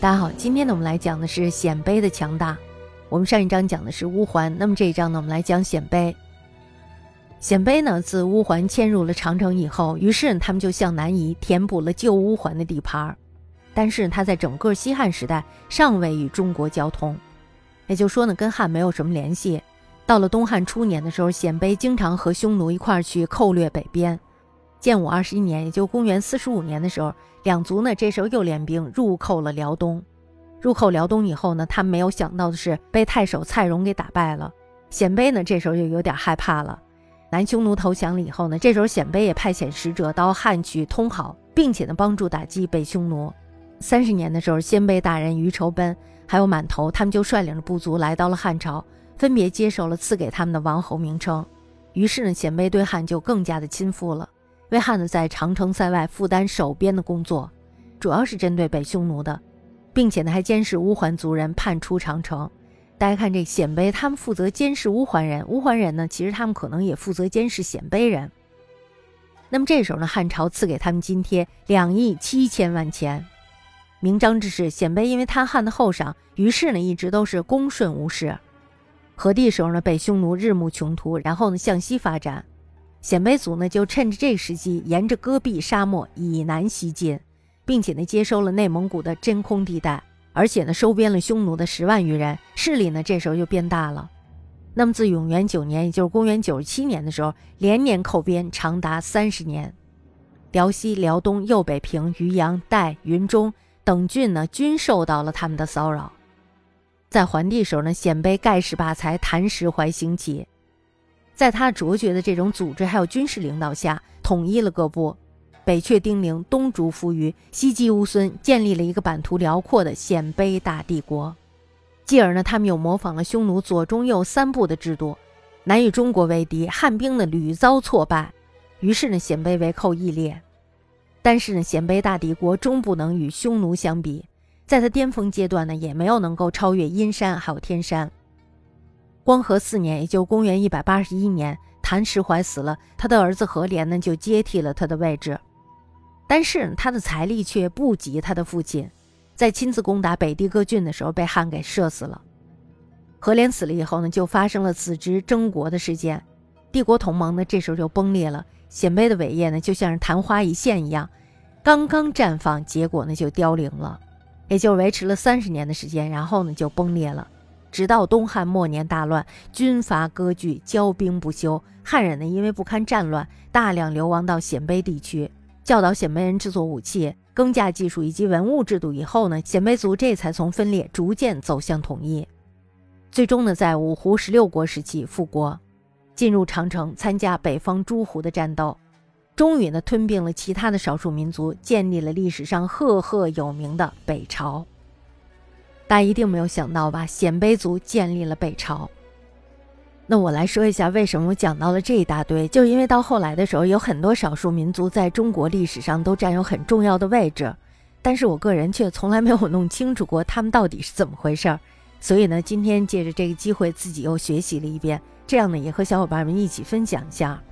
大家好，今天呢，我们来讲的是鲜卑的强大。我们上一章讲的是乌桓，那么这一章呢，我们来讲鲜卑。鲜卑呢，自乌桓迁入了长城以后，于是他们就向南移，填补了旧乌桓的地盘。但是他在整个西汉时代尚未与中国交通，也就说呢，跟汉没有什么联系。到了东汉初年的时候，鲜卑经常和匈奴一块儿去寇掠北边。建武二十一年，也就公元四十五年的时候，两族呢这时候又联兵入寇了辽东。入寇辽东以后呢，他们没有想到的是被太守蔡荣给打败了。鲜卑呢这时候就有点害怕了。南匈奴投降了以后呢，这时候鲜卑也派遣使者到汉去通好，并且呢帮助打击北匈奴。三十年的时候，鲜卑大人于仇奔还有满头，他们就率领着部族来到了汉朝，分别接受了赐给他们的王侯名称。于是呢，鲜卑对汉就更加的亲附了。为汉呢，在长城塞外负担守边的工作，主要是针对北匈奴的，并且呢，还监视乌桓族人叛出长城。大家看这鲜卑，他们负责监视乌桓人，乌桓人呢，其实他们可能也负责监视鲜卑人。那么这时候呢，汉朝赐给他们津贴两亿七千万钱，明章之事，鲜卑因为贪汉的厚赏，于是呢，一直都是恭顺无事。和帝时候呢，北匈奴日暮穷途，然后呢，向西发展。鲜卑族呢，就趁着这时机，沿着戈壁沙漠以南西进，并且呢，接收了内蒙古的真空地带，而且呢，收编了匈奴的十万余人，势力呢，这时候就变大了。那么自永元九年，也就是公元九十七年的时候，连年寇边长达三十年，辽西、辽东、右北平、渔阳、代、云中等郡呢，均受到了他们的骚扰。在桓帝时候呢，鲜卑盖世霸才谭石怀兴起。在他卓绝的这种组织还有军事领导下，统一了各部，北阙丁零，东逐扶余，西击乌孙，建立了一个版图辽阔的鲜卑大帝国。继而呢，他们又模仿了匈奴左中右三部的制度，南与中国为敌，汉兵呢屡遭挫败，于是呢，鲜卑为寇易列。但是呢，鲜卑大帝国终不能与匈奴相比，在他巅峰阶段呢，也没有能够超越阴山还有天山。光和四年，也就公元一百八十一年，谭石怀死了，他的儿子何连呢就接替了他的位置。但是他的财力却不及他的父亲，在亲自攻打北地各郡的时候被汉给射死了。何连死了以后呢，就发生了子侄争国的事件，帝国同盟呢这时候就崩裂了。鲜卑的伟业呢就像是昙花一现一样，刚刚绽放，结果呢就凋零了，也就维持了三十年的时间，然后呢就崩裂了。直到东汉末年大乱，军阀割据，骄兵不休。汉人呢，因为不堪战乱，大量流亡到鲜卑地区，教导鲜卑人制作武器、耕稼技术以及文物制度。以后呢，鲜卑族这才从分裂逐渐走向统一。最终呢，在五胡十六国时期复国，进入长城，参加北方诸胡的战斗，终于呢吞并了其他的少数民族，建立了历史上赫赫有名的北朝。大家一定没有想到吧？鲜卑族建立了北朝。那我来说一下，为什么我讲到了这一大堆？就因为到后来的时候，有很多少数民族在中国历史上都占有很重要的位置，但是我个人却从来没有弄清楚过他们到底是怎么回事儿。所以呢，今天借着这个机会，自己又学习了一遍，这样呢，也和小伙伴们一起分享一下。